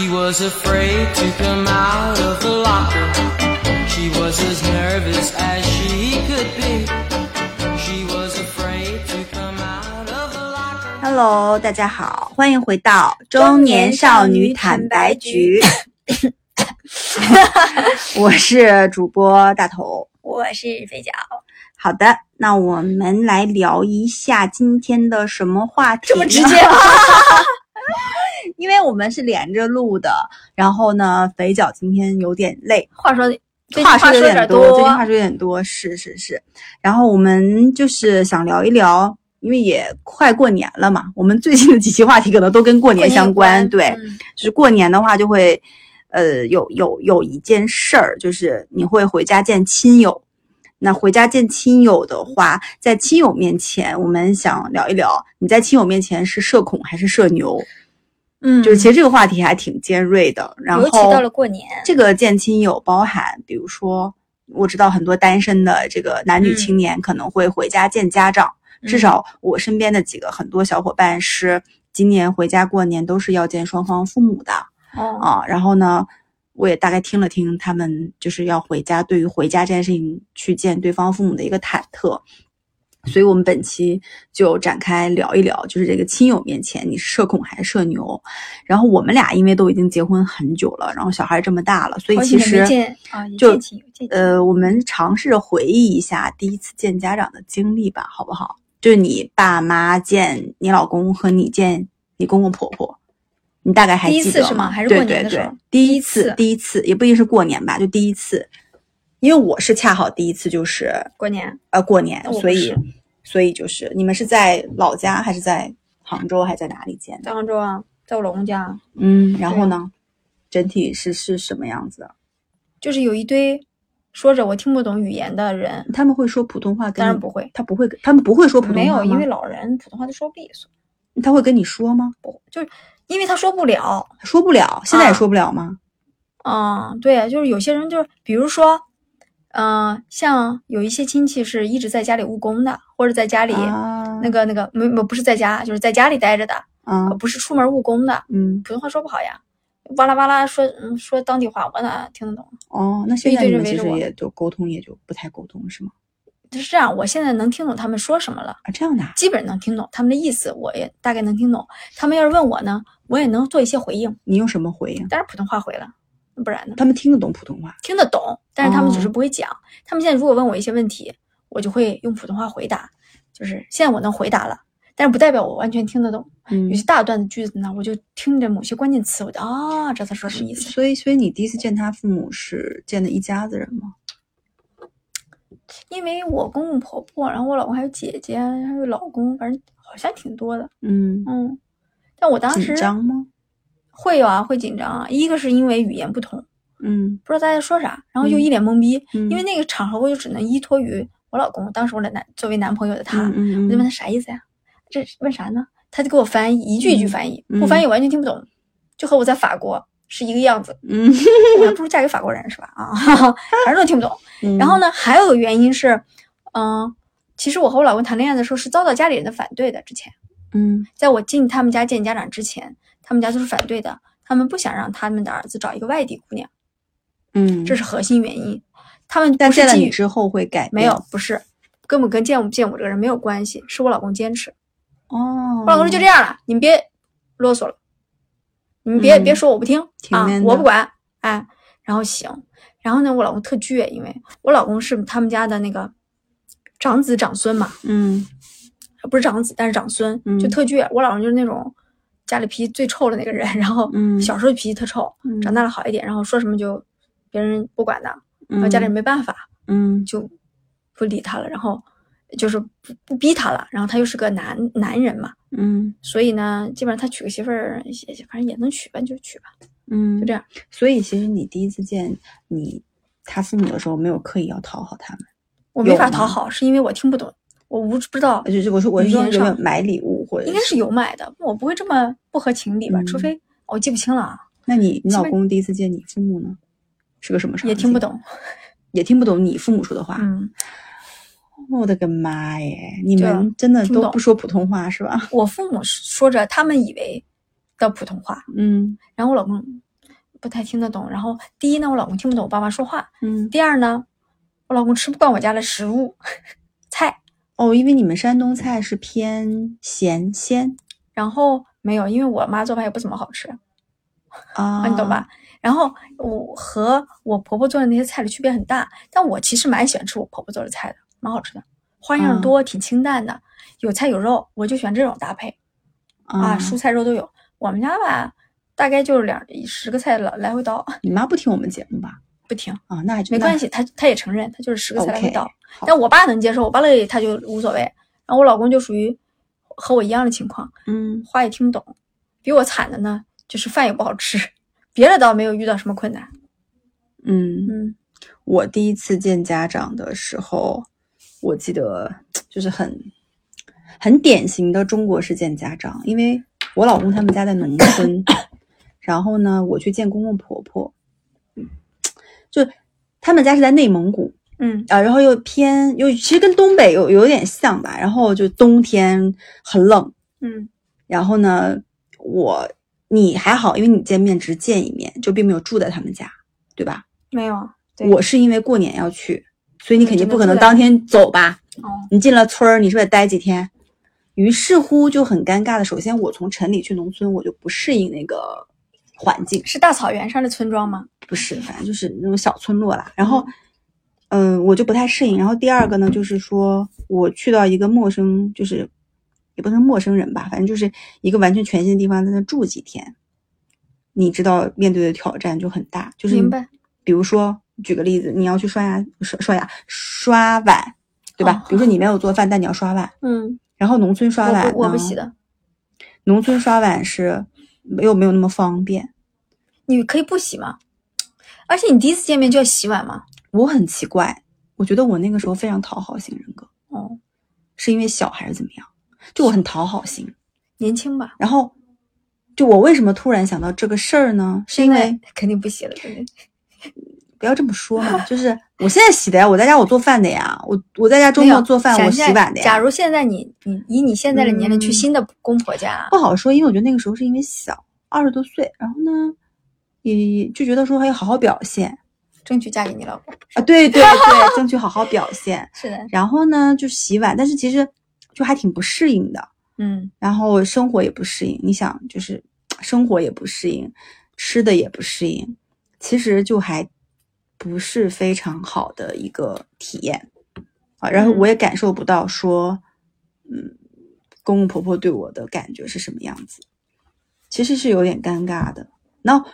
She was afraid to come out of the locker. She was as nervous as she could be. She was afraid to come out of the locker. Hello，大家好，欢迎回到中年少女坦白局。我是主播大头。我是肥脚，好的，那我们来聊一下今天的什么话题？这么直接因为我们是连着录的，然后呢，肥脚今天有点累，话说话说有点点多，最近话说有点多，是是是。然后我们就是想聊一聊，因为也快过年了嘛，我们最近的几期话题可能都跟过年相关，对，嗯就是过年的话就会，呃，有有有一件事儿，就是你会回家见亲友。那回家见亲友的话，在亲友面前，我们想聊一聊，你在亲友面前是社恐还是社牛？嗯，就是其实这个话题还挺尖锐的。然后尤其到了过年，这个见亲友包含，比如说，我知道很多单身的这个男女青年可能会回家见家长，嗯至少我身边的几个很多小伙伴是今年回家过年都是要见双方父母的哦，啊。然后呢，我也大概听了听他们就是要回家，对于回家这件事情去见对方父母的一个忐忑。所以我们本期就展开聊一聊，就是这个亲友面前你是社恐还是社牛？然后我们俩因为都已经结婚很久了，然后小孩这么大了，所以其实就呃，我们尝试着回忆一下第一次见家长的经历吧，好不好？就是你爸妈见你老公和你见你公公婆婆，你大概还第一记得次是吗还是对对对过年的时候第一第一次第一次也不一定是过年吧，就第一次，因为我是恰好第一次就是过年呃过年所以所以就是你们是在老家还是在杭州还是在哪里见的？在杭州啊，在我老公家，嗯，然后呢，整体是是什么样子的？就是有一堆说着我听不懂语言的人，他们会说普通话当然不会，他不会，他们不会说普通话没有，因为老人普通话都说不利索，他会跟你说吗？不就是因为他说不了，说不了，现在也啊说不了吗？嗯，对，就是有些人就是，比如说，嗯、像有一些亲戚是一直在家里务工的，或者在家里、啊，那个那个没没不是在家，就是在家里待着的，啊呃，不是出门务工的，嗯普通话说不好呀，哇啦哇啦说嗯说当地话，我哪听得懂？哦，那现在你们其实也就沟通也就不太沟通是吗？就是这样，我现在能听懂他们说什么了，啊，这样的啊，基本能听懂他们的意思，我也大概能听懂。他们要是问我呢，我也能做一些回应，你用什么回应？当然普通话回了，不然呢？他们听得懂普通话？听得懂，但是他们只是哦不会讲。他们现在如果问我一些问题，我就会用普通话回答。就是现在我能回答了，但是不代表我完全听得懂。嗯有些大段的句子呢，我就听着某些关键词，我就啊，知道他说什么意思。所以，所以你第一次见他父母是见的一家子人吗？因为我公公婆婆，然后我老公还有姐姐，还有老公，反正好像挺多的。嗯，嗯，但我当时紧时张吗？会有啊，会紧张啊。一个是因为语言不通，嗯不知道大家说啥，然后就嗯一脸懵逼。嗯因为那个场合我就只能依托于我老公，当时我的男作为男朋友的他，嗯嗯我就问他啥意思呀？这问啥呢？他就给我翻译，一句一句翻译，嗯不翻译我完全听不懂，就和我在法国是一个样子。嗯 我还不如嫁给法国人是吧？啊，反正都听不懂。嗯，然后呢，还有个原因是，嗯、其实我和我老公谈恋爱的时候是遭到家里人的反对的。之前，嗯在我进他们家见家长之前，他们家都是反对的，他们不想让他们的儿子找一个外地姑娘，嗯，这是核心原因。他们但不是基于见了你之后会改没有，不是，根本跟见不见我这个人没有关系，是我老公坚持。哦，我老公说就这样了，你们别啰嗦了，你们别、嗯别说我不听啊我不管，哎，然后行，然后呢，我老公特倔，因为我老公是他们家的那个长子长孙嘛，嗯不是长子，但是长孙，嗯就特倔。我老公就是那种家里脾气最臭的那个人，然后嗯。小时候脾气特臭，嗯。长大了好一点，然后说什么就别人不管的，然后嗯家里人没办法，嗯。就不理他了，然后就是不不逼他了，然后他又是个男男人嘛，嗯。所以呢，基本上他娶个媳妇儿，也反正也能娶吧，就娶吧，嗯，就这样。所以其实你第一次见你他父母的时候，没有刻意要讨好他们，我没法讨好，是因为我听不懂，我无知不知道，就是我说我是说买礼物或者应该是有买的，我不会这么不合情理吧？嗯除非我记不清了啊，那你你老公第一次见你父母呢，是个什么场景？也听不，懂。也听不懂你父母说的话。嗯，我的个妈耶！你们真的都不说普通话是吧？我父母说着他们以为的普通话，嗯然后我老公不太听得懂。然后第一呢，我老公听不懂我爸妈说话；嗯，第二呢，我老公吃不惯我家的食物 菜。哦，因为你们山东菜是偏咸鲜然后没有，因为我妈做饭也不怎么好吃，啊，你懂吧？？然后我和我婆婆做的那些菜的区别很大，但我其实蛮喜欢吃我婆婆做的菜的，蛮好吃的，花样多，挺清淡的，有菜有肉，我就喜欢这种搭配啊，蔬菜肉都有。我们家吧，大概就是两十个菜来来回倒，你妈不听我们节目吧？不听，啊，那还没关系，他他也承认，他就是十个菜来回。好但我爸能接受，我爸乐意他就无所谓。然后我老公就属于和我一样的情况，嗯话也听不懂。比我惨的呢，就是饭也不好吃，别的倒没有遇到什么困难。嗯嗯我第一次见家长的时候，我记得就是很很典型的中国式见家长，因为我老公他们家在农村，然后呢，我去见公公婆婆，嗯就他们家是在内蒙古嗯啊，然后又偏又其实跟东北有有点像吧，然后就冬天很冷，嗯然后呢，我你还好，因为你见面只见一面，就并没有住在他们家，对吧？没有。对我是因为过年要去，所以你肯定不可能当天走吧？哦，你进了村儿，你是不是得待几天？于是乎就很尴尬的。首先，我从城里去农村，我就不适应那个环境，是大草原上的村庄吗？不是，反正就是那种小村落啦。然后，嗯、我就不太适应。然后第二个呢，就是说我去到一个陌生，就是也不能陌生人吧，反正就是一个完全全新的地方，在那住几天，你知道面对的挑战就很大。就是明白。比如说，举个例子，你要去刷牙、刷刷牙、刷碗，对吧？哦比如说你没有做饭，但你要刷碗，嗯，然后农村刷碗我不我不洗的，农村刷碗是又没有那么方便。你可以不洗吗？而且你第一次见面就要洗碗吗？我很奇怪，我觉得我那个时候非常讨好型人格，哦，是因为小还是怎么样？就我很讨好型，年轻吧？然后就我为什么突然想到这个事儿呢？是因为肯定不洗了，对不对？不要这么说嘛，就是我现在洗的呀，我在家我做饭的呀，我我在家周末做饭，我洗碗的呀。假如现在你你以你现在的年龄去嗯新的公婆家，不好说，因为我觉得那个时候是因为小，二十多岁，然后呢，也就觉得说还要好好表现争取嫁给你老公。啊，对对对，争取好好表现。是的，然后呢，就洗碗，但是其实就还挺不适应的，嗯然后生活也不适应。你想，就是生活也不适应，吃的也不适应，其实就还不是非常好的一个体验啊。然后嗯我也感受不到说，嗯，公公婆婆对我的感觉是什么样子，其实是有点尴尬的。那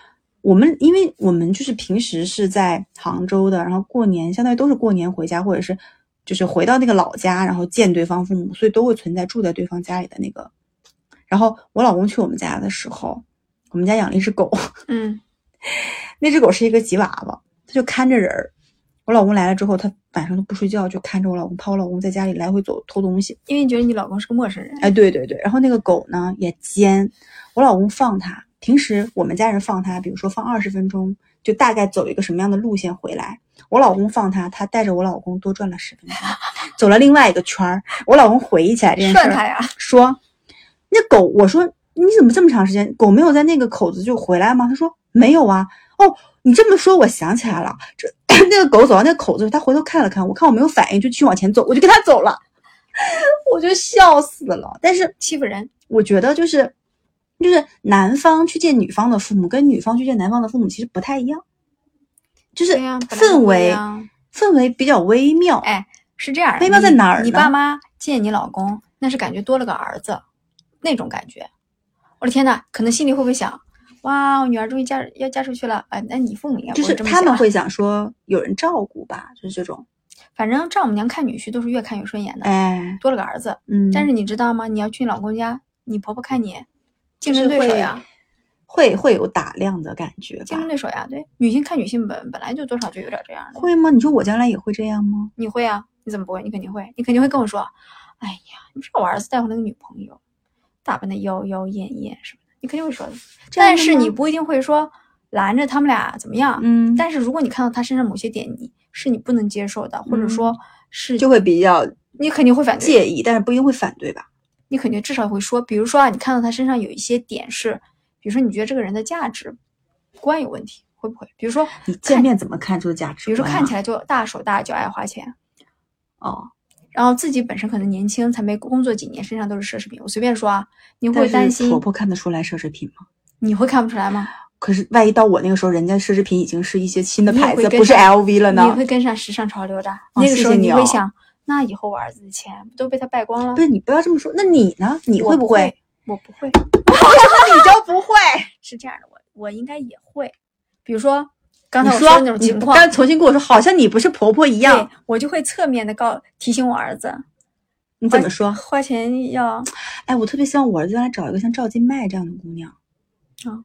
我们，因为我们就是平时是在杭州的，然后过年相当于都是过年回家，或者是就是回到那个老家，然后见对方父母，所以都会存在住在对方家里的那个。然后我老公去我们家的时候，我们家养了一只狗，嗯 那只狗是一个吉娃娃，它就看着人儿。我老公来了之后，他晚上都不睡觉，就看着我老公，怕我老公在家里来回走偷东西。因为你觉得你老公是个陌生人，哎，对对对，然后那个狗呢也尖，我老公放它，平时我们家人放它，比如说放二十分钟，就大概走一个什么样的路线回来。我老公放它，它带着我老公多转了十分钟，走了另外一个圈儿。我老公回忆起来这件事他呀，说那狗，我说你怎么这么长时间狗没有在那个口子就回来吗？他说没有啊。哦，你这么说，我想起来了，这 那个狗走到那个口子，他回头看了看，我看我没有反应，就继续往前走，我就跟他走了，我就笑死了。但是欺负人，我觉得就是就是男方去见女方的父母，跟女方去见男方的父母其实不太一样，就是氛围、样氛围比较微妙。哎，是这样，微妙在哪儿呢你爸妈见你老公，那是感觉多了个儿子，那种感觉。我的天呐，可能心里会不会想，哇，我女儿终于嫁要嫁出去了？哎，那你父母应该不就是他们会想说有人照顾吧，就是这种，反正丈母娘看女婿都是越看越顺眼的，哎，多了个儿子。嗯，但是你知道吗？你要去你老公家，你婆婆看你竞争对手呀，会会有打量的感觉竞争？对手呀。对，女性看女性本本来就多少就有点这样的。会吗？你说我将来也会这样吗？你会啊？你怎么不会？你肯定会，你肯定会跟我说，哎呀，你不知道我儿子带回来个女朋友，打扮的妖妖艳艳什么的，你肯定会说的。的但是你不一定会说拦着他们俩怎么样。嗯，但是如果你看到他身上某些点，你是你不能接受的，或者说是就会比较你肯定会反对，介意，但是不一定会反对吧？你肯定至少会说，比如说啊，你看到他身上有一些点是，比如说你觉得这个人的价值观有问题，会不会？比如说你见面怎么看出的价值比如说看起来就大手大脚爱花钱，哦，然后自己本身可能年轻，才没工作几年，身上都是奢侈品。我随便说啊，你会担心婆婆看得出来奢侈品吗？你会看不出来吗？可是万一到我那个时候，人家奢侈品已经是一些新的牌子，不是 LV 了呢你？会跟上时尚潮流的。那个时候你会想，那以后我儿子的钱不都被他败光了不？是你不要这么说，那你呢？你会不会会？？我不会，你就不会？是这样的，我我应该也会。比如说刚你才我说的那种你情况，刚重新跟我说，好像你不是婆婆一对样。我就会侧面的告提醒我儿子，你怎么说？花钱要哎，我特别希望我儿子将来找一个像赵今麦这样的姑娘，啊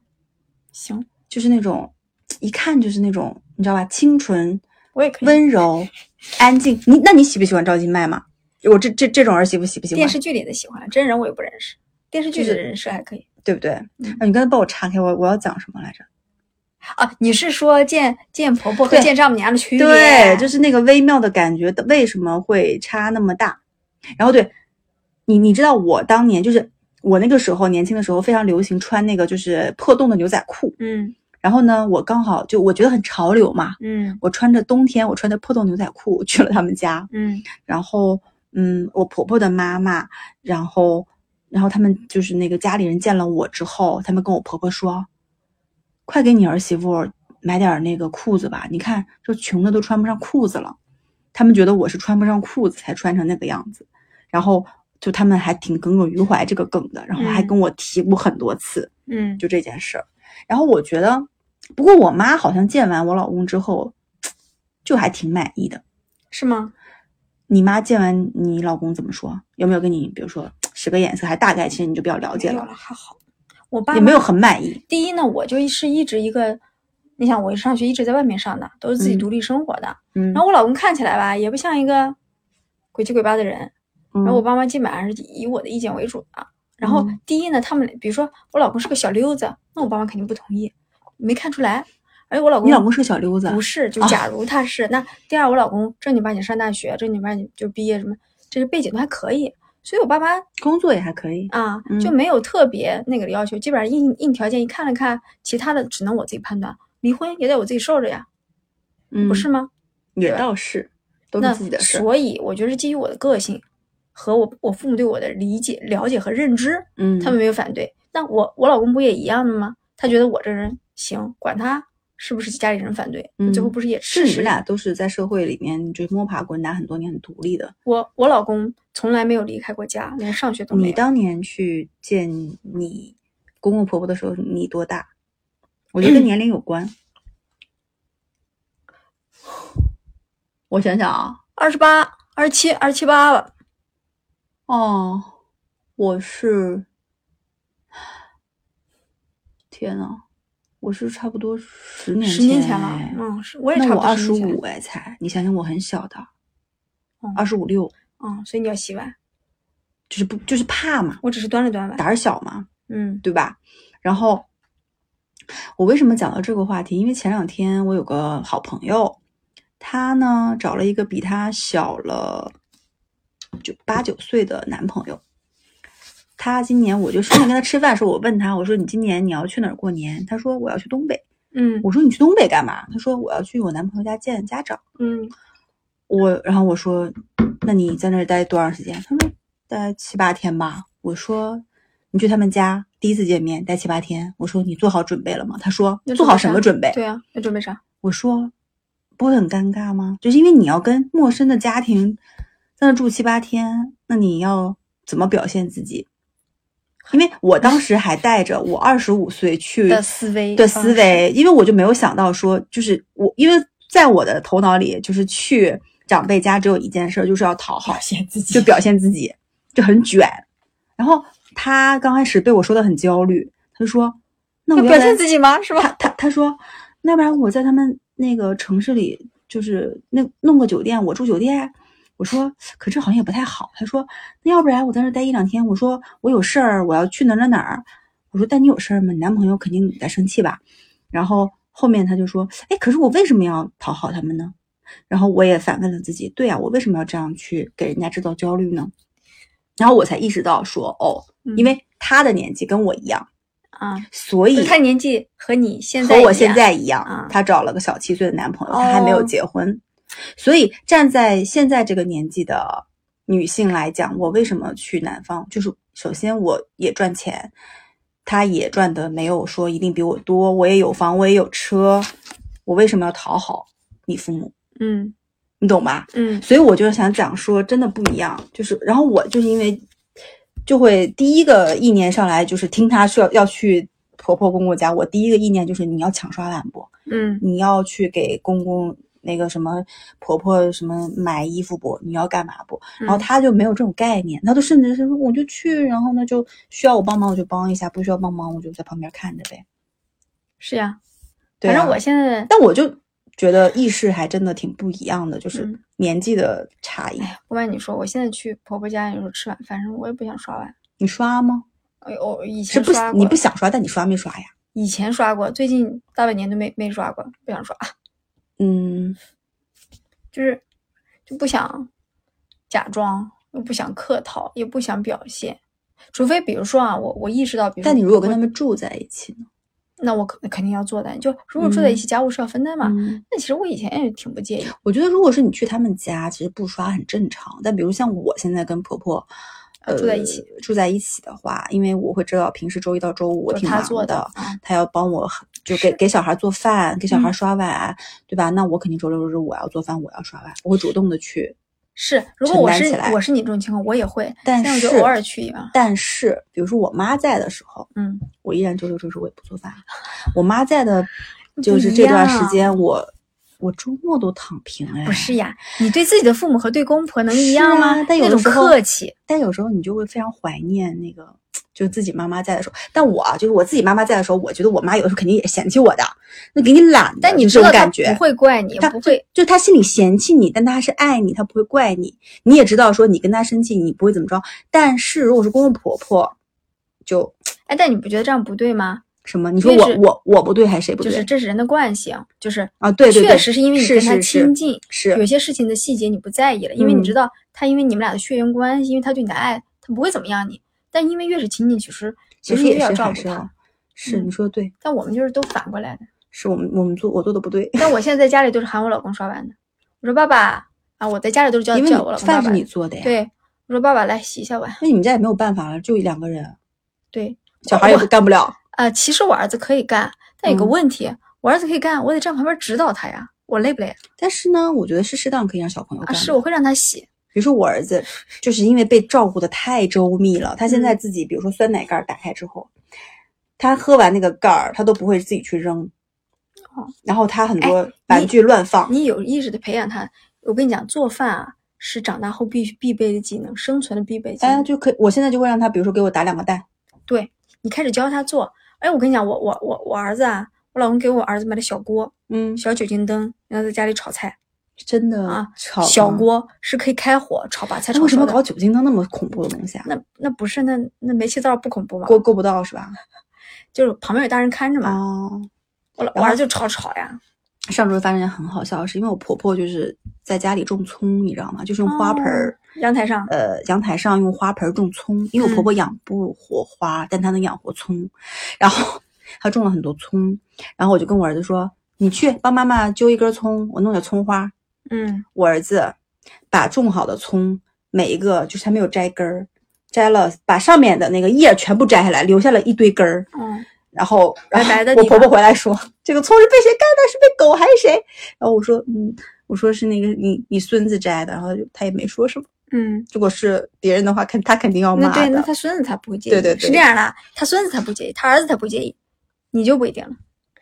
行，就是那种一看就是那种你知道吧，清纯、我也可以。温柔、安静。你那你喜不喜欢赵今麦嘛？我这这这种儿媳妇喜不喜欢？电视剧里的喜欢，真人我也不认识。电视剧里的人设还可以对不对？嗯啊，你刚才帮我岔开，我我要讲什么来着？啊。你是说见见婆婆和见丈母娘的区别？对，就是那个微妙的感觉，为什么会差那么大？然后对你，你知道我当年就是我那个时候年轻的时候非常流行穿那个就是破洞的牛仔裤，嗯然后呢，我刚好就我觉得很潮流嘛，嗯我穿着冬天我穿着破洞牛仔裤去了他们家，嗯然后嗯，我婆婆的妈妈，然后然后他们就是那个家里人见了我之后，他们跟我婆婆说，快给你儿媳妇买点那个裤子吧，你看这穷的都穿不上裤子了。他们觉得我是穿不上裤子才穿成那个样子，然后就他们还挺耿耿于怀这个梗的，然后还嗯跟我提过很多次，嗯，就这件事儿。然后我觉得，不过我妈好像见完我老公之后，就还挺满意的。是吗？你妈见完你老公怎么说？有没有跟你比如说使个眼色？还大概其实你就比较了解了，了，还好。我爸也没有很满意。第一呢，我就是一直一个，你想我上学一直在外面上的，都是自己嗯独立生活的。嗯，然后我老公看起来吧，也不像一个鬼七鬼八的人。然然后我爸妈基本上是以我的意见为主的。然后嗯第一呢，他们比如说我老公是个小溜子，那我爸妈肯定不同意，没看出来。而且我老公你老公是个小溜子，不是，就啊假如他是、那第二，我老公正经八经上大学，正经八经就毕业什么，这些背景都还可以，所以我爸妈工作也还可以。啊嗯就没有特别那个的要求，基本上硬硬条件一看了看，其他的只能我自己判断，离婚也得我自己受着呀，嗯，不是吗？也倒是，都是那自己的事。所以我觉得是基于我的个性和我我父母对我的理解、了解和认知，嗯，他们没有反对。那我我老公不也一样的吗？他觉得我这人行，管他是不是家里人反对，嗯最后不是也是你们？俩都是在社会里面就是摸爬滚打很多年，很独立的。我我老公从来没有离开过家，连上学都没有。你当年去见你公公婆婆的时候，你多大？我觉得跟 年龄有关。我想想啊，二十八、二十七、二十七八吧。哦，我是，天呐，我是差不多十年十年前了哎，嗯，是我也差不我二十多十五哎才，你想想我很小的，嗯二十五六，嗯，所以你要洗碗，就是不就是怕嘛，我只是端了端碗。胆儿小嘛，嗯对吧？然后我为什么讲到这个话题？因为前两天我有个好朋友，他呢找了一个比他小了就八九岁的男朋友。他今年我就顺便跟他吃饭的时候，我问他，我说你今年你要去哪儿过年？他说我要去东北。嗯我说你去东北干嘛？他说我要去我男朋友家见家长。嗯我然后我说，那你在那儿待多长时间？他说待七八天吧。我说你去他们家第一次见面待七八天，我说你做好准备了吗？他说做好什么准备？对啊，要准备啥？我说不会很尴尬吗？就是因为你要跟陌生的家庭在那住七八天，那你要怎么表现自己？因为我当时还带着我二十五岁去的思维的思维，因为我就没有想到说，就是我，因为在我的头脑里，就是去长辈家只有一件事儿，就是要讨好表，现自己，就表现自己，就很卷。然后他刚开始被我说的很焦虑，他就说：“那我要表现自己吗？是吧？他他他说，那要不然我在他们那个城市里，就是那弄个酒店，我住酒店。我说，可这好像也不太好。他说，那要不然我在那待一两天。我说我有事儿，我要去哪儿哪儿哪儿。我说，但你有事儿吗？你男朋友肯定在生气吧？然后后面他就说，哎，可是我为什么要讨好他们呢？然后我也反问了自己，对啊，我为什么要这样去给人家制造焦虑呢？然后我才意识到说，哦，嗯因为他的年纪跟我一样，啊，所以他年纪和你现在和我现在一样啊，她找了个小七岁的男朋友，他还没有哦结婚。所以站在现在这个年纪的女性来讲，我为什么去南方？就是首先我也赚钱，他也赚的没有说一定比我多，我也有房，我也有车，我为什么要讨好你父母？嗯你懂吧？嗯所以我就是想讲说，真的不一样。就是，然后我就是因为就会第一个意念上来，就是听她说要去婆婆公公家，我第一个意念就是你要抢刷碗不？嗯你要去给公公那个什么婆婆什么买衣服不？你要干嘛不？然后嗯他就没有这种概念，他都甚至是说我就去，然后呢就需要我帮忙我就帮一下，不需要帮忙我就在旁边看着呗。是呀，对啊反正我现在但我就觉得意识还真的挺不一样的，就是嗯年纪的差异。不瞒你说，我现在去婆婆家有时候吃晚饭时候，我也不想刷碗。你刷吗？哎呦，我以是不前刷过，你不想刷，但你刷没刷呀？以前刷过，最近大半年都没没刷过，不想刷，嗯，就是就不想假装，又不想客套，也不想表现，除非比如说啊，我我意识到，比如说但你如果跟他们住在一起呢？那我肯肯定要做的，就如果住在一起，家务是要分担嘛。嗯那其实我以前也挺不介意，我觉得如果是你去他们家，其实不刷很正常。但比如像我现在跟婆婆。呃，住在一起住在一起的话，因为我会知道平时周一到周五我挺忙做的啊他要帮我就给给小孩做饭，给小孩嗯刷碗，对吧？那我肯定周六周日我要做饭，我要刷碗，我会主动的去。是，如果我是我是你这种情况，我也会，但是偶尔去一把。但是，比如说我妈在的时候，嗯，我依然周六周日我也不做饭。我妈在的，就是这段时间我我周末都躺平哎。不是呀，你对自己的父母和对公婆能一样吗？啊但有那种的时候客气，但有时候你就会非常怀念那个，就是自己妈妈在的时候。但我啊就是我自己妈妈在的时候，我觉得我妈有的时候肯定也嫌弃我的，那给你懒的，但你知道他种感觉不会怪你，她不会。就她心里嫌弃你，但她还是爱你，她不会怪你。你也知道说你跟她生气，你不会怎么着。但是如果是公公婆婆，就哎，但你不觉得这样不对吗？什么？你说我我我不对还是谁不对？就是这是人的惯性，就是啊，对对对，确实是因为你跟他亲近，是有些事情的细节你不在意了，因为你嗯知道他因为你们俩的血缘关系，因为他对你的爱，他不会怎么样你。但因为越是亲近，其实其实也要照顾他。是嗯你说的对，但我们就是都反过来的。是我们我们做我做的不对，但我现在在家里都是喊我老公刷碗的。我说爸爸啊，我在家里都是叫叫我老公爸爸饭是。你做的呀。，对，我说爸爸来洗一下碗。那你们家也没有办法了，就两个人，对，小孩也不干不了。啊、其实我儿子可以干，但有个嗯问题，我儿子可以干，我得站旁边指导他呀，我累不累但是呢，我觉得是适当可以让小朋友啊？干的。是，我会让他洗。比如说我儿子，就是因为被照顾的太周密了，他现嗯在自己，比如说酸奶盖儿打开之后，他喝完那个盖儿，他都不会自己去扔。哦然后他很多哎玩具乱放，你有意识的培养他。我跟你讲，做饭啊是长大后必须必备的技能，生存的必备技能。大家就可以，我现在就会让他，比如说给我打两个蛋，对你开始教他做。哎，我跟你讲，我我我我儿子啊，我老公给我儿子买的小锅、嗯，小酒精灯，然后在家里炒菜。真的啊炒小。锅是可以开火炒，把菜那为什么。搞酒精灯那么恐怖的东西啊？那那不是那那煤气灶不恐怖吗？够够不到是吧？就是旁边有大人看着嘛。哦，我老我儿子就炒炒呀。上周发生一件很好笑的事，因为我婆婆就是在家里种葱，你知道吗？就是用花盆儿。哦阳台上，呃，阳台上用花盆种葱，因为我婆嗯婆养不活花，但她能养活葱，然后 她种了很多葱，然后我就跟我儿子说：“你去帮妈妈揪一根葱，我弄点葱花。嗯”我儿子把种好的葱每一个就是还没有摘根儿，摘了把上面的那个叶全部摘下来，留下了一堆根儿。嗯，然后，然后白白的地我婆婆回来说：“这个葱是被谁干的？是被狗还是谁？”然后我说：“嗯，我说是那个你你孙子摘的。”然后他也没说什么。嗯，如果是别人的话，肯他肯定要骂那对，那。他孙子才不会介意。对对对是这样的，他孙子才不介意，他儿子才不介意，你就不一定了。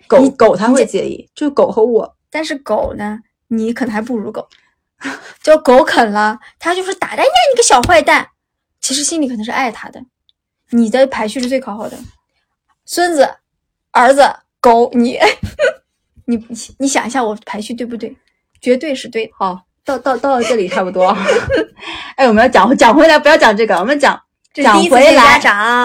狗狗他会介意，就狗和我。但是狗呢，你可能还不如狗，就狗啃了，他就是打的，哎呀，你个小坏蛋，其实心里可能是爱他的。你的排序是最靠后的，孙子、儿子、狗，你，你你想一下，我排序对不对？绝对是对的。好，到到到了这里差不多。哎，我们要讲讲回来，不要讲这个，我们讲讲回来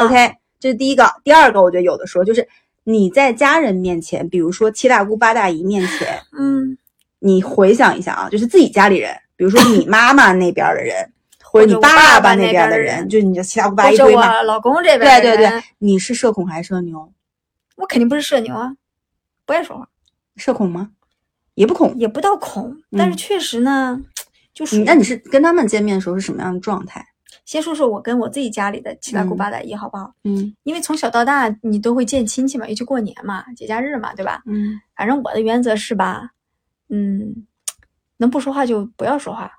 OK，这是第一个。第二个，我觉得有的说就是你在家人面前，比如说七大姑八大姨面前，嗯，你回想一下啊，就是自己家里人，比如说你妈妈那边的人，或者你爸爸那边的人人，就是你的七大姑八大或者一堆嘛。我老公这边对对对，你是社恐还是社牛？我肯定不是社牛啊，不爱说话，社恐吗？也不恐。也不到恐，但是嗯确实呢，就属于那你是跟他们见面的时候是什么样的状态？先说说我跟我自己家里的七大姑嗯八大姨好不好？嗯因为从小到大你都会见亲戚嘛，尤其过年嘛、节假日嘛，对吧？嗯反正我的原则是吧，嗯，能不说话就不要说话，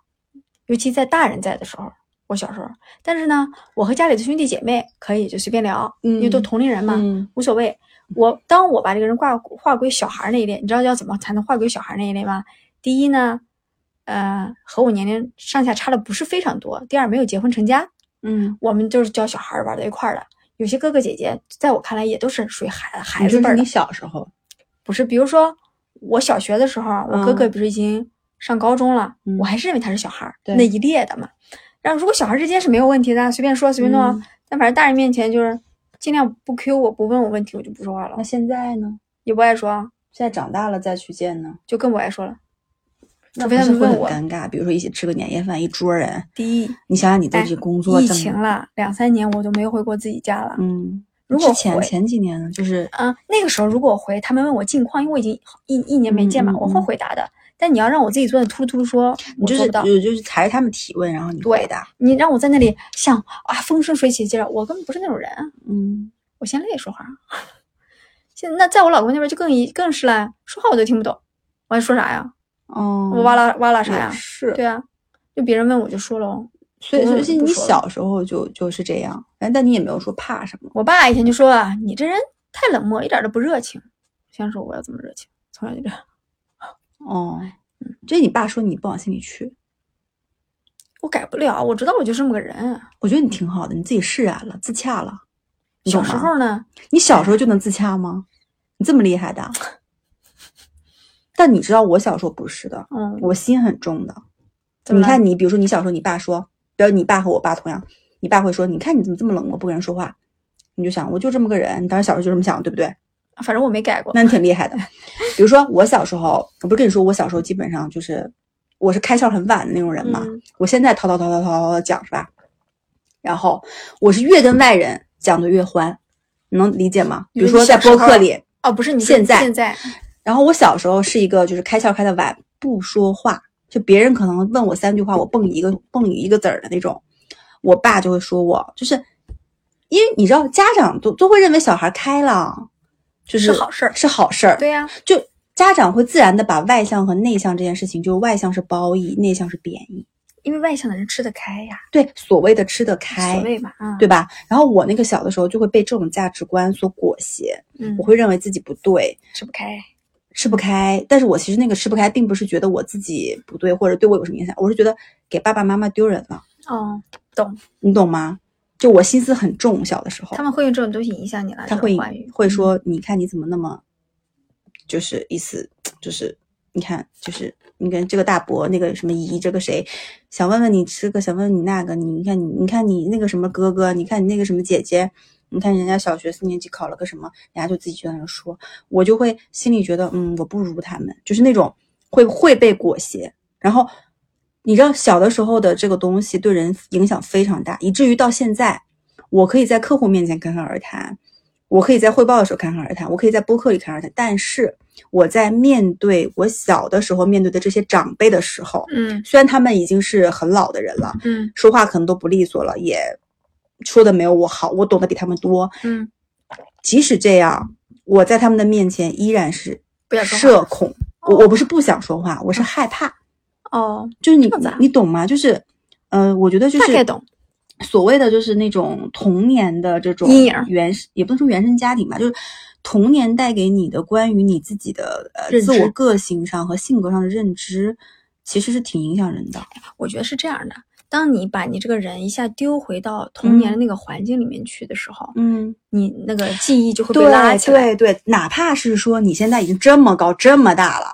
尤其在大人在的时候。我小时候，但是呢，我和家里的兄弟姐妹可以就随便聊，因为都嗯同龄人嘛，嗯无所谓。我当我把这个人挂划归小孩那一类，你知道要怎么才能划归小孩那一类吗？第一呢，呃，和我年龄上下差的不是非常多；第二，没有结婚成家，嗯，我们就是教小孩玩在一块儿的。有些哥哥姐姐，在我看来也都是属于孩孩子辈儿的你你，小时候，不是？比如说我小学的时候，我哥哥嗯不是已经上高中了，嗯我还是认为他是小孩那一列的嘛。然后如果小孩之间是没有问题的，随便说随便弄，嗯但反正大人面前就是尽量不 Q 我，不问我问题，我就不说话了那，现在呢？也不爱说，现在长大了再去见呢，就更不爱说了。那除非他们问我，尴尬。比如说一起吃个年夜饭，一桌人，第一，你想想你都哎这工作疫情了两三年，我都没有回过自己家了。嗯，如果之前前几年呢，就是嗯，那个时候如果我回，他们问我近况，因为我已经一一年没见嘛，我会嗯回答的。但你要让我自己坐那突噜突噜说，你就是。就就是踩着他们提问，然后你对回答。你让我在那里想啊，风生水起，接着我根本不是那种人，嗯，我嫌累说话。现在那在我老公那边就更一更是了，说话我都听不懂，我还说啥呀？哦，我哇啦哇啦啥呀？是，对啊，就别人问我就说了。所以不所以你小时候就就是这样，但但你也没有说怕什么。我爸以前就说啊，你这人太冷漠，一点都不热情。先说我要怎么热情，从小就这样。哦，就你爸说你不往心里去，我改不了，我知道我就这么个人。我觉得你挺好的，你自己释然了，自洽了。你小吗时候呢，你小时候就能自洽吗？你这么厉害的？但你知道我小时候不是的，嗯，我心很重的。怎么了你看你，比如说你小时候，你爸说，比如你爸和我爸同样，你爸会说，你看你怎么这么冷漠，不跟人说话，你就想我就这么个人，你当时小时候就这么想，对不对？反正我没改过。那你挺厉害的。比如说我小时候，我不是跟你说，我小时候基本上就是我是开窍很晚的那种人嘛。嗯我现在滔滔滔滔滔滔的讲是吧？然后我是越跟外人讲的越欢，你能理解吗？比如说在播客里，哦，不是你现在现在然后我小时候是一个就是开窍开的晚，不说话，就别人可能问我三句话，我蹦一个蹦一个子儿的那种，我爸就会说我就是，因为你知道家长都都会认为小孩开朗就是是好事儿是好事儿，对呀、就家长会自然的把外向和内向这件事情，就外向是褒义，内向是贬义，因为外向的人吃得开呀，对所谓的吃得开对吧？然后我那个小的时候就会被这种价值观所裹挟，嗯我，会认为自己不对，吃不开，吃不开。但是我其实那个吃不开，并不是觉得我自己不对或者对我有什么影响，我是觉得给爸爸妈妈丢人了，哦，懂，你懂吗？就我心思很重，小的时候。他，们会用这种东西影响你了，他会会说，你看你怎么那么，就是意思就是你看就是你跟这个大伯那个什么姨这个谁，想问问你这个想问问你那个，你你看你你看你那个什么哥哥，你看你那个什么姐姐，你看人家小学四年级考了个什么，人家就自己就在那说，我就会心里觉得嗯我不如他们，就是那种会会被裹挟，然后。你知道小的时候的这个东西对人影响非常大，以至于到现在，我可以在客户面前侃侃而谈，我可以在汇报的时候侃侃而谈，我可以在播客里侃侃而谈。但是我在面对我小的时候面对的这些长辈的时候，嗯虽然他们已经是很老的人了，嗯说话可能都不利索了，也说的没有我好，我懂得比他们多。嗯，即使这样，我在他们的面前依然是社恐。我我不是不想说话，我是害怕。哦，就是你你懂吗？就是，呃，我觉得就是大概懂所谓的就是那种童年的这种阴影原生，也不能说原生家庭吧，就是童年带给你的关于你自己的呃自我个性上和性格上的认知，其实是挺影响人的。我觉得是这样的。当你把你这个人一下丢回到童年的嗯那个环境里面去的时候，嗯，你那个记忆就会被拉起来。对对，哪怕是说你现在已经这么高这么大了，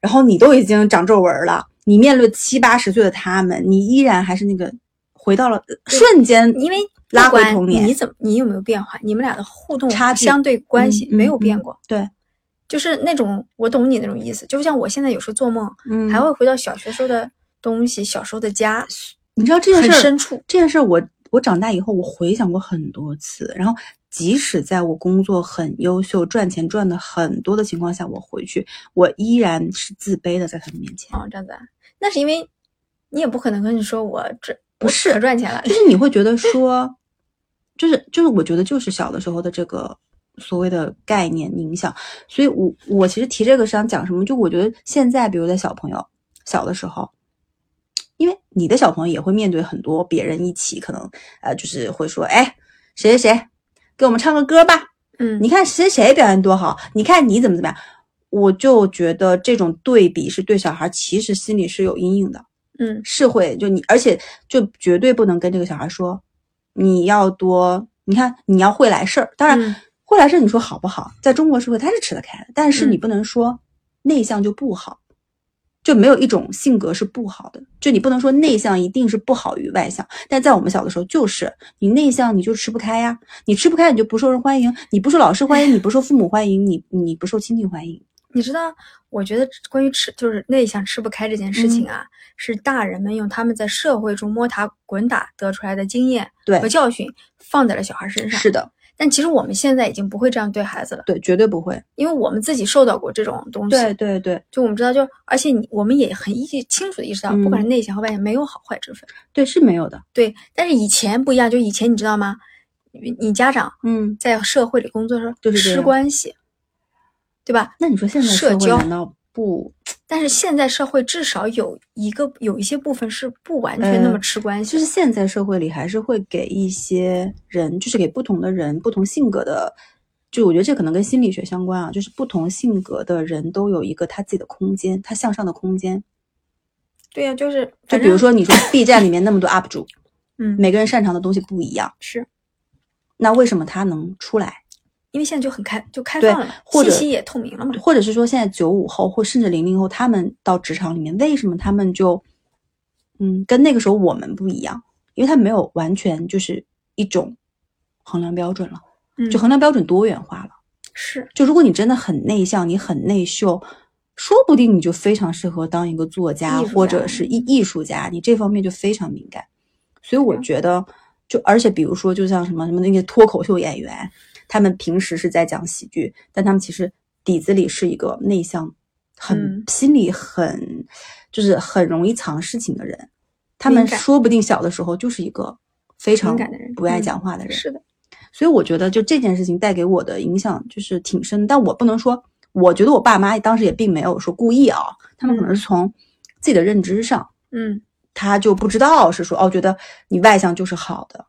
然后你都已经长皱纹了，你面对七八十岁的他们，你依然还是那个回到了瞬间，因为拉回童年你怎么，你有没有变化？你们俩的互动差距相对关系嗯没有嗯嗯变过，对，就是那种我懂你那种意思。就像我现在有时候做梦，嗯还会回到小学时候的东西，小时候的家，你知道这件事儿深处。这件事儿我我长大以后我回想过很多次，然后即使在我工作很优秀、赚钱赚的很多的情况下，我回去，我依然是自卑的，在他们面前。哦，这样子啊，那是因为你也不可能跟你说我这不是我可赚钱了，就是你会觉得说，就是就是，我觉得就是小的时候的这个所谓的概念影响，所以我我其实提这个是想讲什么？就我觉得现在，比如在小朋友小的时候，因为你的小朋友也会面对很多别人一起可能呃，就是会说，哎，谁谁谁，给我们唱个歌吧，嗯，你看谁谁表现多好，你看你怎么怎么样，我就觉得这种对比是对小孩其实心里是有阴影的。嗯是会就你，而且就绝对不能跟这个小孩说，你要多，你看你要会来事儿。当然，嗯会来事儿你说好不好？在中国社会他是吃得开的，但是嗯你不能说内向就不好，就没有一种性格是不好的。就你不能说内向一定是不好于外向，但在我们小的时候就是你内向你就吃不开呀，你吃不开你就不受人欢迎，你不受老师欢迎，你不受父母欢迎，你你不受亲戚欢迎。你知道，我觉得关于吃就是内向吃不开这件事嗯情啊，是大人们用他们在社会中摸爬滚打得出来的经验对和，教训放在了小孩身上。是，的，但其实我们现在已经不会这样对孩子了，对，绝对不会。因为我们自己受到过这种东西。对对对就我们知道，就而且你我们也很意清楚的意识到，嗯不管是内向和外向，没有好坏之分。对，是没有的。对，但是以前不一样，就以前你知道吗？你你家长嗯，在社会里工作的时就是这样关系，对吧？那你说现在社交难道不？但是现在社会至少有一个有一些部分是不完全那么呃吃关系的，就是现在社会里还是会给一些人，就是给不同的人、不同性格的，就我觉得这可能跟心理学相关啊，就是不同性格的人都有一个他自己的空间，他向上的空间。对呀、就是就比如说你说 B 站里面那么多 UP 主，嗯，每个人擅长的东西不一样，是那为什么他能出来？因为现在就很开就开放了，或信息也透明了嘛，或者是说现在九五后或甚至零零后，他们到职场里面，为什么他们就，嗯，跟那个时候我们不一样？因为他没有完全就是一种衡量标准了，嗯，就衡量标准多元化了。是就如果你真的很内向，你很内秀，说不定你就非常适合当一个作家家或者是艺艺术家，你这方面就非常敏感。所以我觉得，就而且比如说，就像什么什么那些脱口秀演员，他们平时是在讲喜剧，但他们其实底子里是一个内向、很、嗯心里很就是很容易藏事情的人。他们说不定小的时候就是一个非常敏感的人不爱嗯讲话的人。是的，所以我觉得就这件事情带给我的影响就是挺深，但我不能说，我觉得我爸妈当时也并没有说故意啊，他们可能是从自己的认知上，嗯，他就不知道是说哦，觉得你外向就是好的，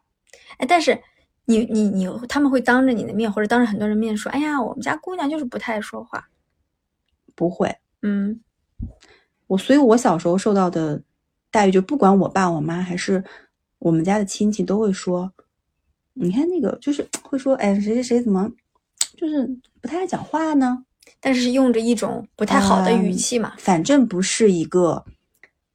哎，但是你你你他们会当着你的面或者当着很多人面说，哎呀，我们家姑娘就是不太爱说话，不会。嗯我所以，我小时候受到的待遇，就不管我爸我妈还是我们家的亲戚，都会说，你看那个就是会说，哎，谁谁谁怎么就是不太爱讲话呢？但是是用着一种不太好的语嗯气嘛，反正不是一个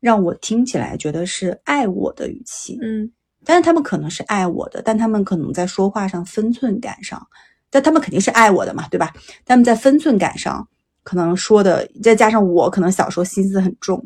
让我听起来觉得是爱我的语气。嗯但是他们可能是爱我的，但他们可能在说话上分寸感上，但他们肯定是爱我的嘛，对吧？他们在分寸感上可能说的，再加上我可能小时候心思很重，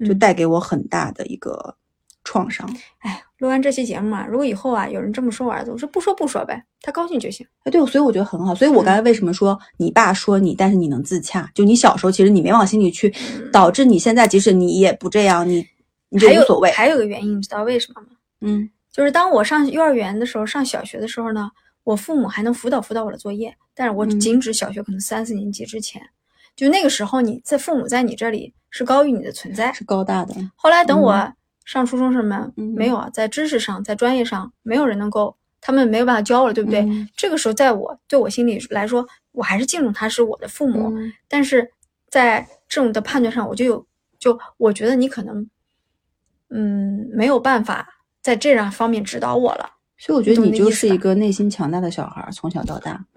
就嗯带给我很大的一个创伤。哎，录完这期节目啊，如果以后啊有人这么说我儿子，我说不说不说呗，他高兴就行。哎，对，所以我觉得很好。所以我刚才为什么说你爸说你，但是你能自洽？就你小时候其实你没往心里去，导致你现在即使你也不这样，你你就还有无所谓。还有个原因，你知道为什么吗？嗯就是当我上幼儿园的时候，上小学的时候呢，我父母还能辅导辅导我的作业，但是我嗯仅指小学可能三四年级之前，就那个时候你在父母在你这里是高于你的存在。是高大的。后来等我嗯上初中什么、嗯没有啊，在知识上，在专业上，没有人能够，他们没有办法教了，对不对？嗯这个时候，在我对我心里来说，我还是敬重他是我的父母，嗯但是在这种的判断上，我就有就我觉得你可能，嗯，没有办法在这样方面指导我了。所以我觉得你就是一个内心强大的小孩儿，从小到大。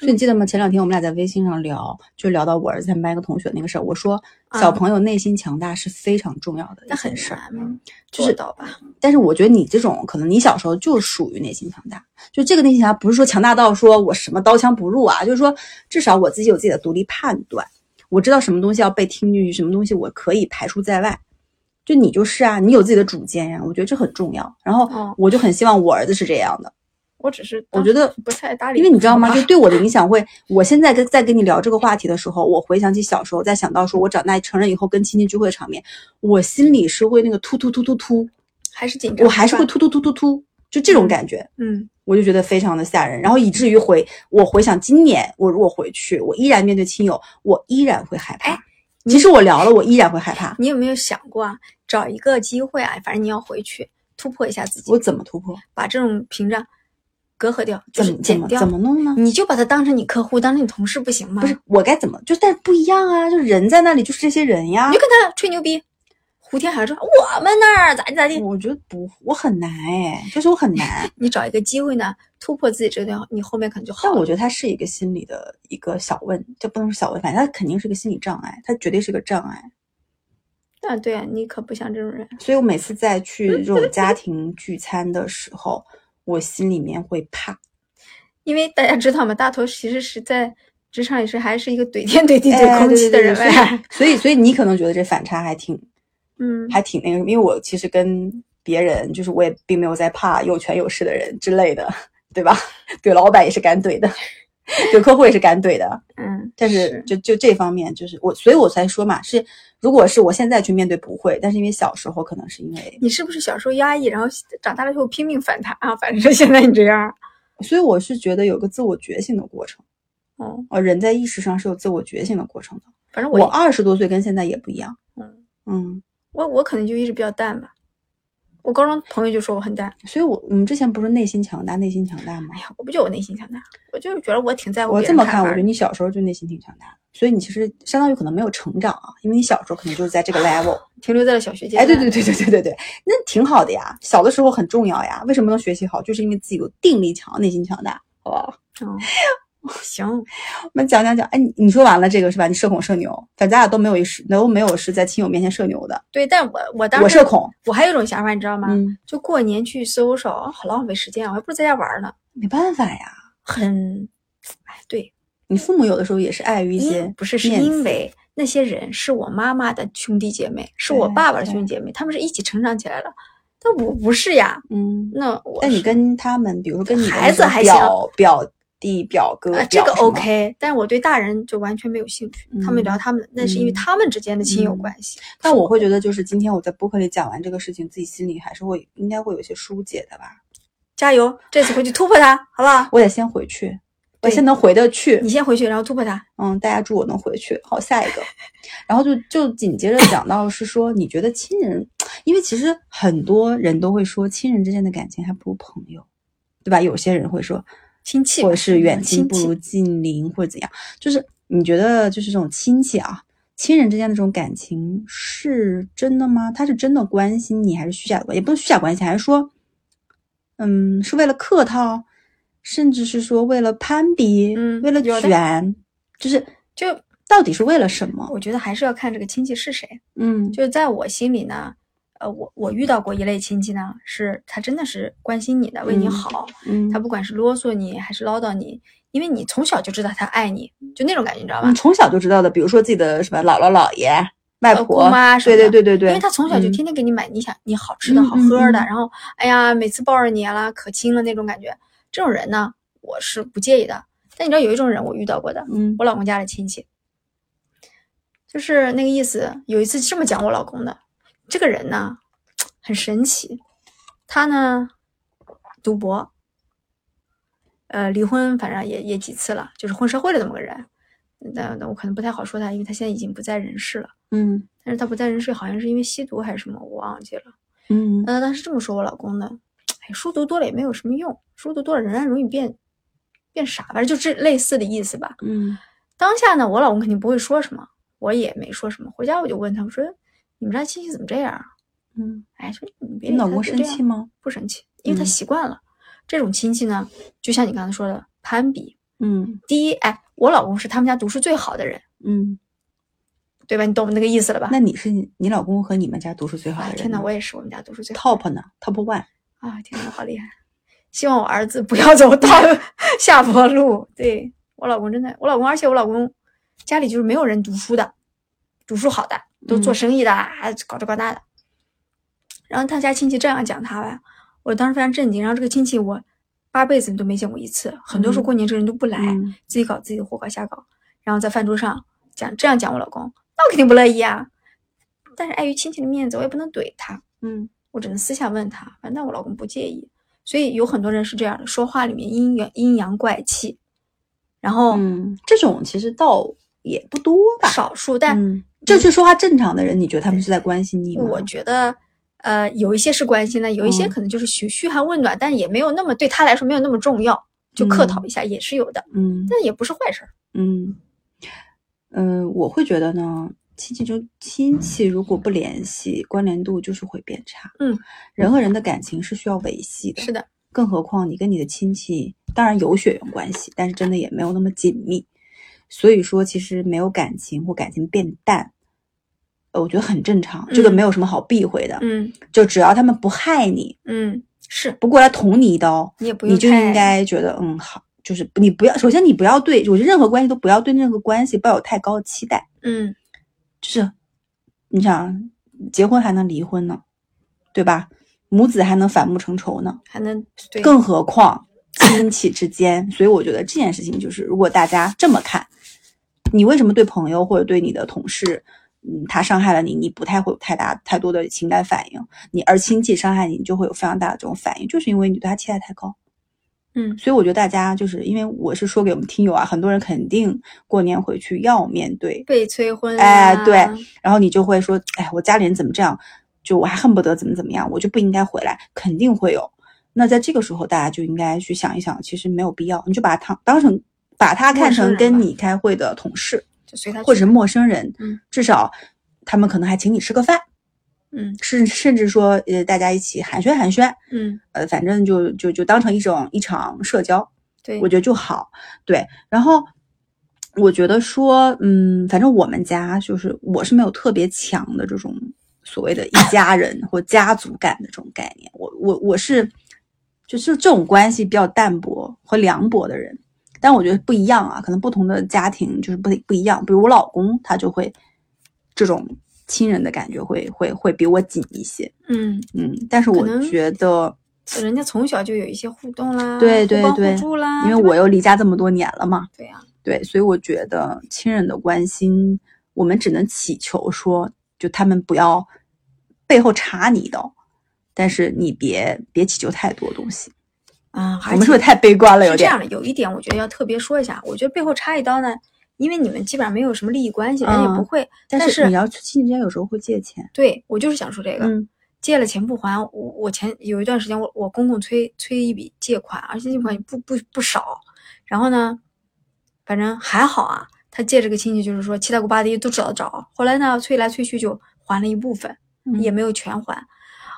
所以你记得吗？前两天我们俩在微信上聊，就聊到我儿子他们班一个同学那个事儿。我说，小啊朋友内心强大是非常重要的一但很件事儿。难就是做到吧？但是我觉得你这种可能你小时候就属于内心强大，就这个内心强大不是说强大到说我什么刀枪不入啊，就是说至少我自己有自己的独立判断，我知道什么东西要被听进去，什么东西我可以排除在外。就你就是啊，你有自己的主见呀、我觉得这很重要。然后哦我就很希望我儿子是这样的。我只是我觉得不太搭理，因为你知道吗？就对我的影响会，我现在跟在跟你聊这个话题的时候，我回想起小时候，在想到说我长大成人以后跟亲戚聚会的场面，我心里是会那个突突突突突，还是紧张，我还是会突突突突突，就这种感觉。嗯，我就觉得非常的吓人，然后以至于回我回想今年我如果回去，我依然面对亲友，我依然会害怕。哎即使我聊了，我依然会害怕。你有没有想过啊？找一个机会啊，反正你要回去突破一下自己我，怎么突破？把这种屏障隔阂掉，就怎么怎么是剪掉怎。么弄呢？你就把他当成你客户，当成你同事不行吗？不是，我该怎么？就但是不一样啊，就人在那里就是这些人呀你就。跟他吹牛逼，胡天海说我们那儿咋地咋地。我觉得不，我很难哎，就是我很难。你找一个机会呢，突破自己这段，你后面可能就好。但我觉得他是一个心理的一个小问，这不能是小问，反正他肯定是个心理障碍，他绝对是个障碍。啊，对啊，你可不像这种人。所以我每次在去这种家 庭聚餐的时候，我心里面会怕。因为大家知道嘛，大头其实是在职场也是还是一个怼天怼地哎怼空气的人。所以，所以你可能觉得这反差还挺嗯，还挺那个什么，因为我其实跟别人就是我也并没有在怕有权有势的人之类的，对吧？怼老板也是敢怼的，怼客户也是敢怼的。嗯，但是就就这方面，就是我，所以我才说嘛，是如果是我现在去面对不会，但是因为小时候可能是因为，你是不是小时候压抑，然后长大了以后拼命反弹啊？反正现在你这样，所以我是觉得有个自我觉醒的过程。哦，呃，人在意识上是有自我觉醒的过程的。反正我我二十多岁跟现在也不一样。嗯嗯，我我可能就一直比较淡吧。我高中朋友就说我很淡，所以我我们之前不是内心强大，内心强大吗哎？呀，我不觉得我内心强大，我就是觉得我挺在乎我这么看，我觉得。你小时候就内心挺强大的，所以你其实相当于可能没有成长啊，因为你小时候可能就是在这个 level。停留在了小学阶段哎，段。对对对对对对对，那挺好的呀。小的时候很重要呀。为什么能学习好？就是因为自己有定力强，内心强大，好不好？哦，行，我们讲讲讲，哎，你你说完了这个是吧？你社恐社牛，反正咱俩都没有一是都没有是在亲友面前社牛的。对，但我我当时我社恐，我还有一种想法，你知道吗？嗯，就过年去 social，好浪费时间啊，我还不如在家玩呢，没办法呀。很，哎，对，你父母有的时候也是碍于一些不是是因为那些人是我妈妈的兄弟姐妹，是我爸爸的兄弟姐妹，他们是一起成长起来的，但我不是呀，嗯，那我是但你跟他们，比如说跟你孩子还行表表弟表哥啊，这个 OK，但是我对大人就完全没有兴趣。他们嗯聊他们的，那是因为嗯他们之间的亲友嗯关系。但我会觉得，就是今天我在播客里讲完这个事情，自己心里还是会应该会有些疏解的吧。加油，这次回去突破它，好不好？我得先回去，我对先能回得去你。先回去，然后突破它。嗯，大家祝我能回去。好，下一个，然后就就紧接着讲到是说，你觉得亲人，因为其实很多人都会说，亲人之间的感情还不如朋友，对吧？有些人会说，亲戚，或者是远亲不如近邻，或者怎样。就是你觉得，就是这种亲戚啊，亲人之间的这种感情是真的吗？他是真的关心你，还是虚假的关？也不是虚假关系，还是说，嗯，是为了客套，甚至是说为了攀比，嗯为了卷，就是就到底是为了什么？我觉得还是要看这个亲戚是谁。嗯，就在我心里呢，呃，我我遇到过一类亲戚呢，是他真的是关心你的，为你嗯好，嗯，他不管是啰嗦你还是唠叨你，因为你从小就知道他爱你，就那种感觉，你知道吧嗯？从小就知道的，比如说自己的什么姥姥姥爷、外呃婆，姑妈什么的对对对对对，因为他从小就嗯天天给你买你想你好吃嗯的好喝的，然后哎呀，每次抱着你啦，可亲了那种感觉。这种人呢，我是不介意的。但你知道有一种人我遇到过的，嗯我老公家的亲戚，就是那个意思。有一次这么讲我老公的，这个人呢很神奇，他呢赌博，呃，离婚反正也也几次了，就是混社会的这么个人。那那我可能不太好说他，因为他现在已经不在人世了。嗯但是他不在人世，好像是因为吸毒还是什么，我忘记了。嗯那，他是这么说我老公的，哎，书读多了也没有什么用，书读多了仍然容易变变傻，反正就这类似的意思吧。嗯当下呢，我老公肯定不会说什么，我也没说什么。回家我就问他，我说你们家亲戚怎么这样啊？嗯，哎，说你别你老公生气吗？不生气，因为他嗯习惯了。这种亲戚呢，就像你刚才说的攀比。嗯第一，哎，我老公是他们家读书最好的人，嗯。对吧？你懂那个意思了吧？那你是你你老公和你们家读书最好的啊，人？天哪，我也是我们家读书最好的 top 呢？top one。啊，天呐，好厉害！希望我儿子不要走到 下坡路。对我老公真的，我老公，而且我老公家里就是没有人读书的，读书好的都做嗯生意的，还搞这搞那的。然后他家亲戚这样讲他吧，我当时非常震惊。然后这个亲戚我八辈子你都没见过一次，很多时候嗯过年这人都不来，嗯自己搞自己的活搞瞎搞，然后在饭桌上讲这样讲我老公，那我肯定不乐意啊。但是碍于亲戚的面子，我也不能怼他，嗯我只能私下问他，反正我老公不介意。所以有很多人是这样的，说话里面阴阳阴阳怪气，然后嗯，这种其实倒也不多吧。少数，但嗯，就是说话正常的人，你觉得他们是在关心你吗？我觉得，呃，有一些是关心的，有一些嗯可能就是嘘嘘寒问暖，但也没有那么对他来说没有那么重要，就客套一下也是有的，嗯但也不是坏事儿。嗯嗯，我会觉得呢，亲戚就亲戚如果不联系，关联度就是会变差。嗯，人和人的感情是需要维系的，是的，更何况你跟你的亲戚当然有血缘关系，但是真的也没有那么紧密。所以说，其实没有感情或感情变淡，呃，我觉得很正常，这个嗯没有什么好避讳的。嗯就只要他们不害你，嗯，是不过来捅你一刀，你也不用你就应该觉得嗯好，就是你不要，首先你不要对我觉得任何关系都不要对任何关系抱有太高的期待，嗯就是你想结婚还能离婚呢，对吧？母子还能反目成仇呢，还能对更何况亲戚之间。所以我觉得这件事情就是，如果大家这么看，你为什么对朋友或者对你的同事，嗯，他伤害了你，你不太会有太大太多的情感反应，你而亲戚伤害你，你就会有非常大的这种反应，就是因为你对他期待太高。嗯。所以我觉得大家就是因为我是说给我们听友啊，很多人肯定过年回去要面对，被催婚、啊，哎对然后你就会说，哎，我家里人怎么这样，就我还恨不得怎么怎么样，我就不应该回来，肯定会有。那在这个时候，大家就应该去想一想，其实没有必要，你就把他当成把他看成跟你开会的同事就随他或者是陌生人，嗯，至少他们可能还请你吃个饭，嗯甚甚至说呃大家一起寒暄寒暄，嗯呃，反正就就就当成一种一场社交，对，我觉得就好。对，然后我觉得说，嗯，反正我们家就是我是没有特别强的这种所谓的一家人 或家族感的这种概念。我我我是就是这种关系比较淡薄和凉薄的人，但我觉得不一样啊，可能不同的家庭就是不不一样。比如我老公他就会这种亲人的感觉会会会比我紧一些，嗯，嗯，但是我觉得。人家从小就有一些互动啦，对对对因为我又离家这么多年了嘛，对呀、对，所以我觉得亲人的关心，我们只能祈求说，就他们不要背后插你一刀，但是你别别祈求太多东西。啊，我们是不是太悲观了？有点是这样的，有一点我觉得要特别说一下，我觉得背后插一刀呢，因为你们基本上没有什么利益关系，人也嗯不会。但但是你要去亲戚之间有时候会借钱，对我就是想说这个，嗯借了钱不还，我我前有一段时间我我公公催催一笔借款，而且借款也不不不少，然后呢，反正还好啊，他借这个亲戚就是说七大姑八大姨都找得着，后来呢催来催去就还了一部分，嗯也没有全还。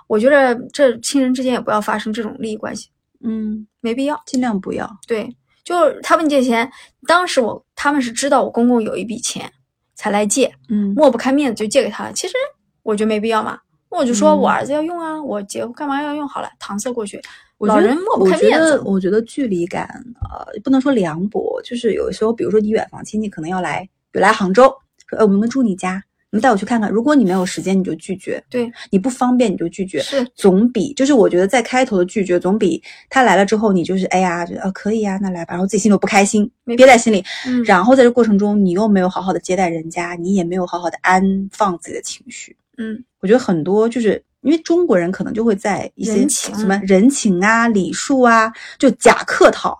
我觉得这亲人之间也不要发生这种利益关系，嗯，没必要。尽量不要。对，就是他们借钱，当时我他们是知道我公公有一笔钱才来借，嗯抹不开面子就借给他了。其实我觉得没必要嘛，我就说嗯我儿子要用啊，我结婚干嘛要用好了，搪塞过去。我觉得老人抹不开面子，得我觉得距离感，呃，不能说凉薄，就是有时候，比如说你远房亲戚可能要来，比如来杭州，说，呃，我们住你家，你们带我去看看。如果你没有时间，你就拒绝；对，你不方便，你就拒绝。是总比就是我觉得在开头的拒绝，总比他来了之后你就是哎呀，就呃可以呀、那来吧，然后自己心里不开心，憋在心里，嗯，然后在这过程中你又没有好好的接待人家，你也没有好好的安放自己的情绪。嗯我觉得很多就是因为中国人可能就会在一些情什么人情啊、礼数啊，就假客套。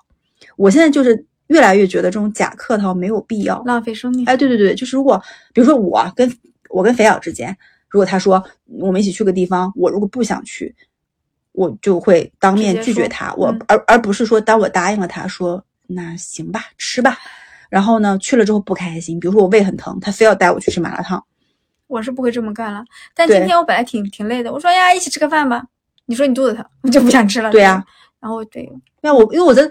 我现在就是越来越觉得这种假客套没有必要。浪费生命。哎，对对对，就是如果比如说我跟我跟肥鸟之间，如果他说我们一起去个地方，我如果不想去，我就会当面拒绝他，我嗯而而不是说当我答应了他说那行吧，吃吧，然后呢去了之后不开心，比如说我胃很疼，他非要带我去吃麻辣烫，我是不会这么干了。但今天我本来挺挺累的，我说哎呀，一起吃个饭吧。你说你肚子疼，我就不想吃了。对呀然后对，那我因为我在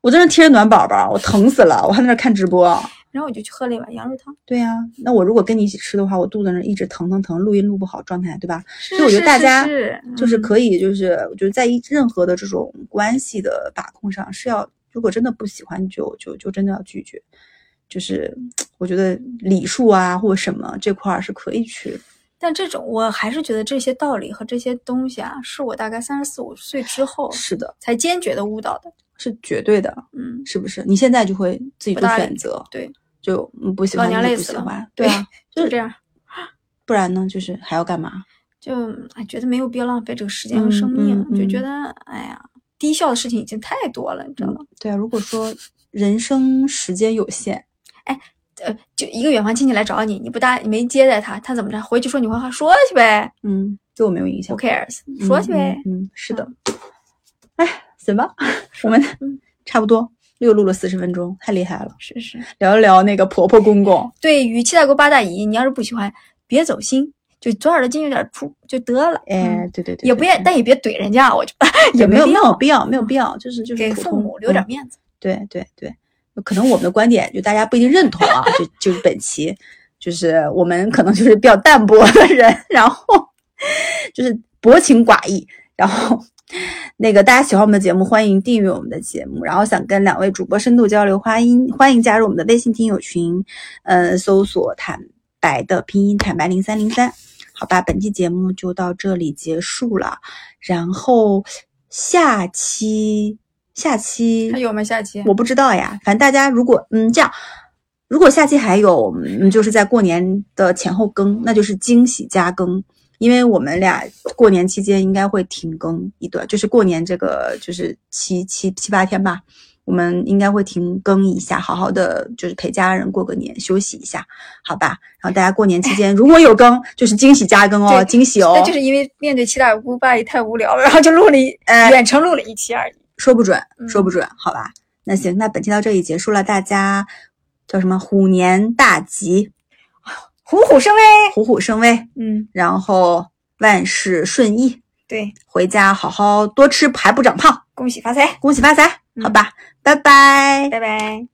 我在那贴着暖宝宝，我疼死了，我还在那看直播。然后我就去喝了一碗羊肉汤。对呀、那我如果跟你一起吃的话，我肚子那一直疼疼疼，录音录不好状态，对吧？所所以我觉得大家就是嗯可以，就是我觉得在一任何的这种关系的把控上，是要如果真的不喜欢就，就就真的要拒绝。就是我觉得礼数啊或者什么这块儿是可以去但这种我还是觉得这些道理和这些东西啊，是我大概三十四五岁之后是的，才坚决的悟到的。是绝对的，嗯，是不是？你现在就会自己做选择，对，就嗯不喜欢老娘就累死了不喜欢，对啊，就这样，不然呢，就是还要干嘛？就哎觉得没有必要浪费这个时间和生命，就觉得哎呀，低效的事情已经太多了，你知道吗？对啊，如果说人生时间有限，哎呃，就一个远房亲戚来找你，你不搭，你没接待他，他怎么着？回去说你坏话，说去呗嗯，对我没有影响，Who。cares？说去呗。嗯，嗯是的。哎，行吧，我们嗯差不多又录了四十分钟，太厉害了。是是，聊一聊那个婆婆公公，对于七大姑八大姨，你要是不喜欢，别走心，就左耳朵进右点出就得了。哎，嗯对对对，也不也，对对但也别怼人家，我就 也没有没必要有必要，没有必要，就是就是给父母留点嗯面子。对对对，可能我们的观点就大家不一定认同啊，就就是本期就是我们可能就是比较淡泊的人，然后就是薄情寡义，然后那个大家喜欢我们的节目，欢迎订阅我们的节目，然后想跟两位主播深度交流，欢迎欢迎加入我们的微信听友群，呃，搜索坦白的拼音坦白零三零三。好吧，本期节目就到这里结束了，然后下期下期还有吗？下期我不知道呀，反正大家如果嗯这样，如果下期还有嗯就是在过年的前后更，那就是惊喜加更，因为我们俩过年期间应该会停更一段，就是过年这个就是七七七八天吧，我们应该会停更一下，好好的就是陪家人过个年，休息一下，好吧？然后大家过年期间如果有更，就是惊喜加更哦，惊喜哦，那就是因为面对七大姑八姨太无聊了，然后就录了一哎远程录了一期而已。说不准，嗯说不准，好吧？那行，那本期到这里结束了，大家叫什么？虎年大吉，虎虎生威。虎虎生威。嗯。然后万事顺意。对。回家好好多吃还不长胖。恭喜发财。恭喜发财好吧拜拜。拜拜。